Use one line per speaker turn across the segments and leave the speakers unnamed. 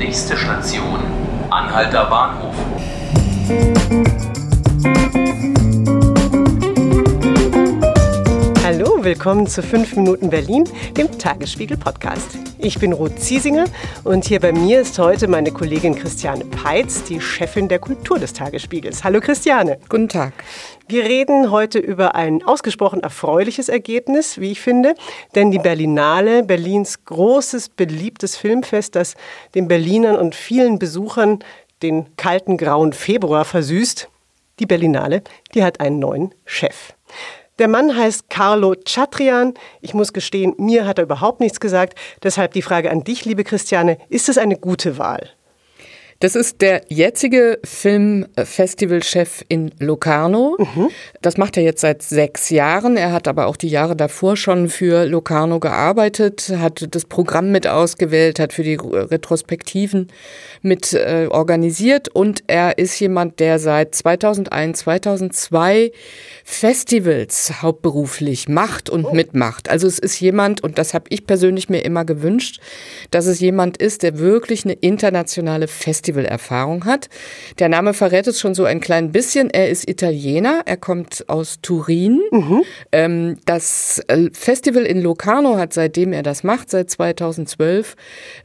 Nächste Station, Anhalter Bahnhof.
Willkommen zu 5 Minuten Berlin, dem Tagesspiegel Podcast. Ich bin Ruth Ziesinger und hier bei mir ist heute meine Kollegin Christiane Peitz, die Chefin der Kultur des Tagesspiegels. Hallo Christiane.
Guten Tag.
Wir reden heute über ein ausgesprochen erfreuliches Ergebnis, wie ich finde, denn die Berlinale, Berlins großes, beliebtes Filmfest, das den Berlinern und vielen Besuchern den kalten grauen Februar versüßt, die Berlinale, die hat einen neuen Chef. Der Mann heißt Carlo Chatrian. Ich muss gestehen, mir hat er überhaupt nichts gesagt. Deshalb die Frage an dich, liebe Christiane, ist es eine gute Wahl?
Das ist der jetzige Filmfestivalchef in Locarno. Mhm. Das macht er jetzt seit sechs Jahren. Er hat aber auch die Jahre davor schon für Locarno gearbeitet, hat das Programm mit ausgewählt, hat für die Retrospektiven mit äh, organisiert und er ist jemand, der seit 2001, 2002 Festivals hauptberuflich macht und oh. mitmacht. Also es ist jemand, und das habe ich persönlich mir immer gewünscht, dass es jemand ist, der wirklich eine internationale Festival Festivalerfahrung hat. Der Name verrät es schon so ein klein bisschen. Er ist Italiener, er kommt aus Turin. Mhm. Ähm, das äh, Festival in Locarno hat, seitdem er das macht, seit 2012,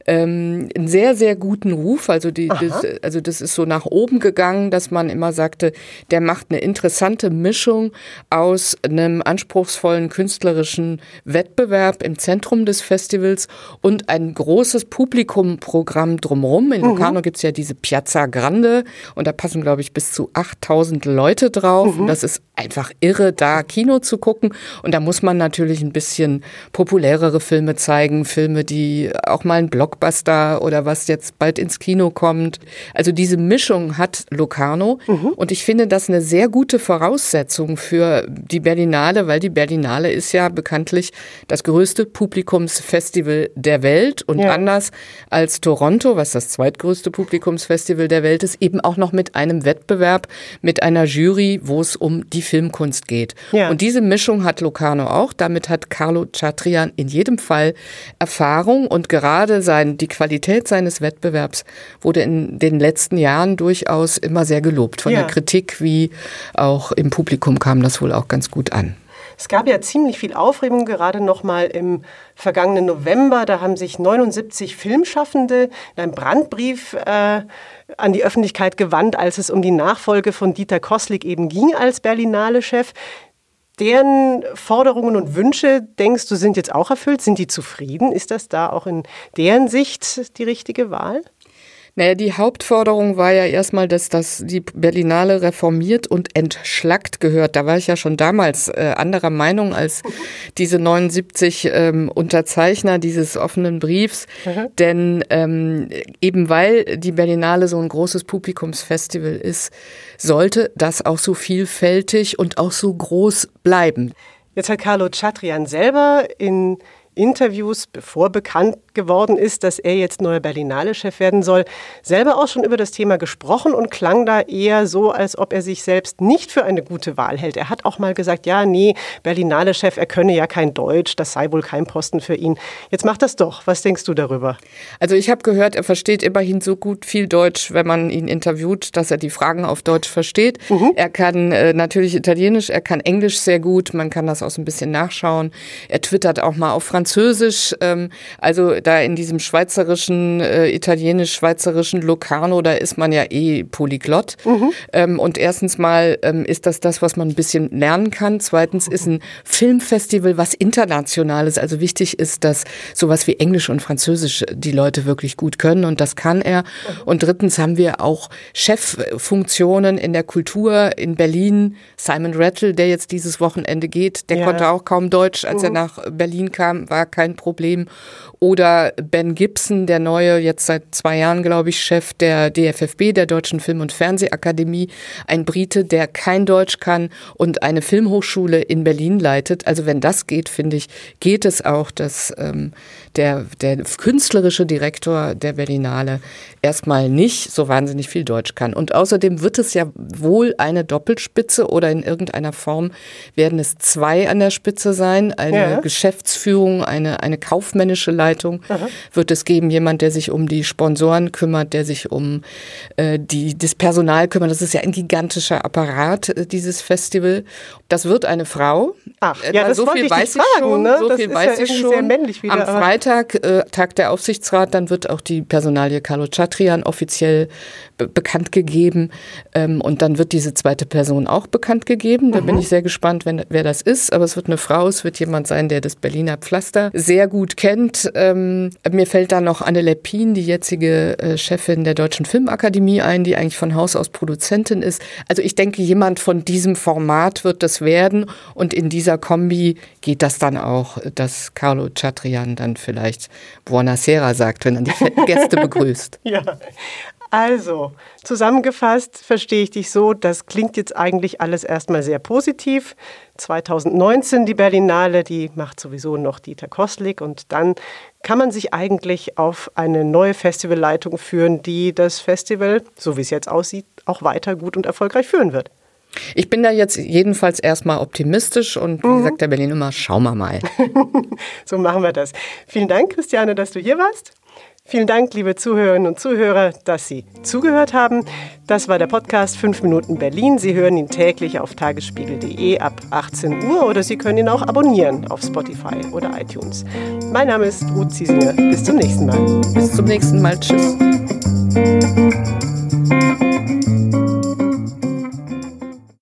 ähm, einen sehr, sehr guten Ruf. Also, die, das, also das ist so nach oben gegangen, dass man immer sagte, der macht eine interessante Mischung aus einem anspruchsvollen künstlerischen Wettbewerb im Zentrum des Festivals und ein großes Publikumprogramm drumherum. In Locarno mhm. gibt es ja diese Piazza Grande und da passen, glaube ich, bis zu 8000 Leute drauf. Mhm. das ist einfach irre, da Kino zu gucken. Und da muss man natürlich ein bisschen populärere Filme zeigen, Filme, die auch mal ein Blockbuster oder was jetzt bald ins Kino kommt. Also diese Mischung hat Locarno. Mhm. Und ich finde das eine sehr gute Voraussetzung für die Berlinale, weil die Berlinale ist ja bekanntlich das größte Publikumsfestival der Welt und ja. anders als Toronto, was das zweitgrößte Publikumsfestival der Welt ist, eben auch noch mit einem Wettbewerb, mit einer Jury, wo es um die Filmkunst geht. Ja. Und diese Mischung hat Locarno auch. Damit hat Carlo Chatrian in jedem Fall Erfahrung und gerade sein, die Qualität seines Wettbewerbs wurde in den letzten Jahren durchaus immer sehr gelobt. Von ja. der Kritik wie auch im Publikum kam das wohl auch ganz gut an.
Es gab ja ziemlich viel Aufregung, gerade noch mal im vergangenen November. Da haben sich 79 Filmschaffende in einem Brandbrief äh, an die Öffentlichkeit gewandt, als es um die Nachfolge von Dieter Koslik eben ging als Berlinale-Chef. Deren Forderungen und Wünsche, denkst du, sind jetzt auch erfüllt? Sind die zufrieden? Ist das da auch in deren Sicht die richtige Wahl?
Naja, die Hauptforderung war ja erstmal, dass das die Berlinale reformiert und entschlackt gehört. Da war ich ja schon damals äh, anderer Meinung als diese 79 ähm, Unterzeichner dieses offenen Briefs. Mhm. Denn ähm, eben weil die Berlinale so ein großes Publikumsfestival ist, sollte das auch so vielfältig und auch so groß bleiben.
Jetzt hat Carlo Chatrian selber in Interviews, bevor bekannt geworden ist, dass er jetzt neuer Berlinale-Chef werden soll, selber auch schon über das Thema gesprochen und klang da eher so, als ob er sich selbst nicht für eine gute Wahl hält. Er hat auch mal gesagt, ja, nee, Berlinale-Chef, er könne ja kein Deutsch, das sei wohl kein Posten für ihn. Jetzt macht das doch. Was denkst du darüber?
Also ich habe gehört, er versteht immerhin so gut viel Deutsch, wenn man ihn interviewt, dass er die Fragen auf Deutsch versteht. Mhm. Er kann äh, natürlich Italienisch, er kann Englisch sehr gut, man kann das auch so ein bisschen nachschauen. Er twittert auch mal auf Französisch. Ähm, also da in diesem schweizerischen, äh, italienisch-schweizerischen Locarno, da ist man ja eh Polyglott. Mhm. Ähm, und erstens mal ähm, ist das das, was man ein bisschen lernen kann. Zweitens ist ein Filmfestival was Internationales. Also wichtig ist, dass sowas wie Englisch und Französisch die Leute wirklich gut können und das kann er. Und drittens haben wir auch Cheffunktionen in der Kultur in Berlin. Simon Rattle, der jetzt dieses Wochenende geht, der ja. konnte auch kaum Deutsch, als mhm. er nach Berlin kam, war kein Problem. Oder Ben Gibson, der neue, jetzt seit zwei Jahren, glaube ich, Chef der DFFB, der Deutschen Film- und Fernsehakademie, ein Brite, der kein Deutsch kann und eine Filmhochschule in Berlin leitet. Also wenn das geht, finde ich, geht es auch, dass ähm, der, der künstlerische Direktor der Berlinale erstmal nicht so wahnsinnig viel Deutsch kann. Und außerdem wird es ja wohl eine Doppelspitze oder in irgendeiner Form werden es zwei an der Spitze sein, eine ja. Geschäftsführung, eine, eine kaufmännische Leitung Aha. wird es geben, jemand, der sich um die Sponsoren kümmert, der sich um äh, die, das Personal kümmert. Das ist ja ein gigantischer Apparat, äh, dieses Festival. Das wird eine Frau.
Ach, äh, ja, das so viel ich weiß ich fragen, schon. Ne?
So das viel weiß ja ich schon. Sehr männlich wieder, Am Freitag äh, tagt der Aufsichtsrat, dann wird auch die Personalie Carlo Chatrian offiziell bekannt gegeben ähm, und dann wird diese zweite Person auch bekannt gegeben. Da mhm. bin ich sehr gespannt, wenn, wer das ist. Aber es wird eine Frau, es wird jemand sein, der das Berliner Pflaster sehr gut kennt. Ähm, mir fällt da noch Anne Leppin, die jetzige äh, Chefin der Deutschen Filmakademie ein, die eigentlich von Haus aus Produzentin ist. Also ich denke, jemand von diesem Format wird das werden und in dieser Kombi geht das dann auch, dass Carlo Chatrian dann vielleicht Buonasera sagt, wenn er die Gäste begrüßt.
ja, also, zusammengefasst verstehe ich dich so, das klingt jetzt eigentlich alles erstmal sehr positiv. 2019 die Berlinale, die macht sowieso noch Dieter Kostlik und dann kann man sich eigentlich auf eine neue Festivalleitung führen, die das Festival, so wie es jetzt aussieht, auch weiter gut und erfolgreich führen wird.
Ich bin da jetzt jedenfalls erstmal optimistisch und wie mhm. gesagt der Berlin immer, schauen wir mal.
so machen wir das. Vielen Dank, Christiane, dass du hier warst. Vielen Dank, liebe Zuhörerinnen und Zuhörer, dass Sie zugehört haben. Das war der Podcast 5 Minuten Berlin. Sie hören ihn täglich auf tagesspiegel.de ab 18 Uhr oder Sie können ihn auch abonnieren auf Spotify oder iTunes. Mein Name ist Ruth Ziesinger. Bis zum nächsten Mal.
Bis zum nächsten Mal. Tschüss.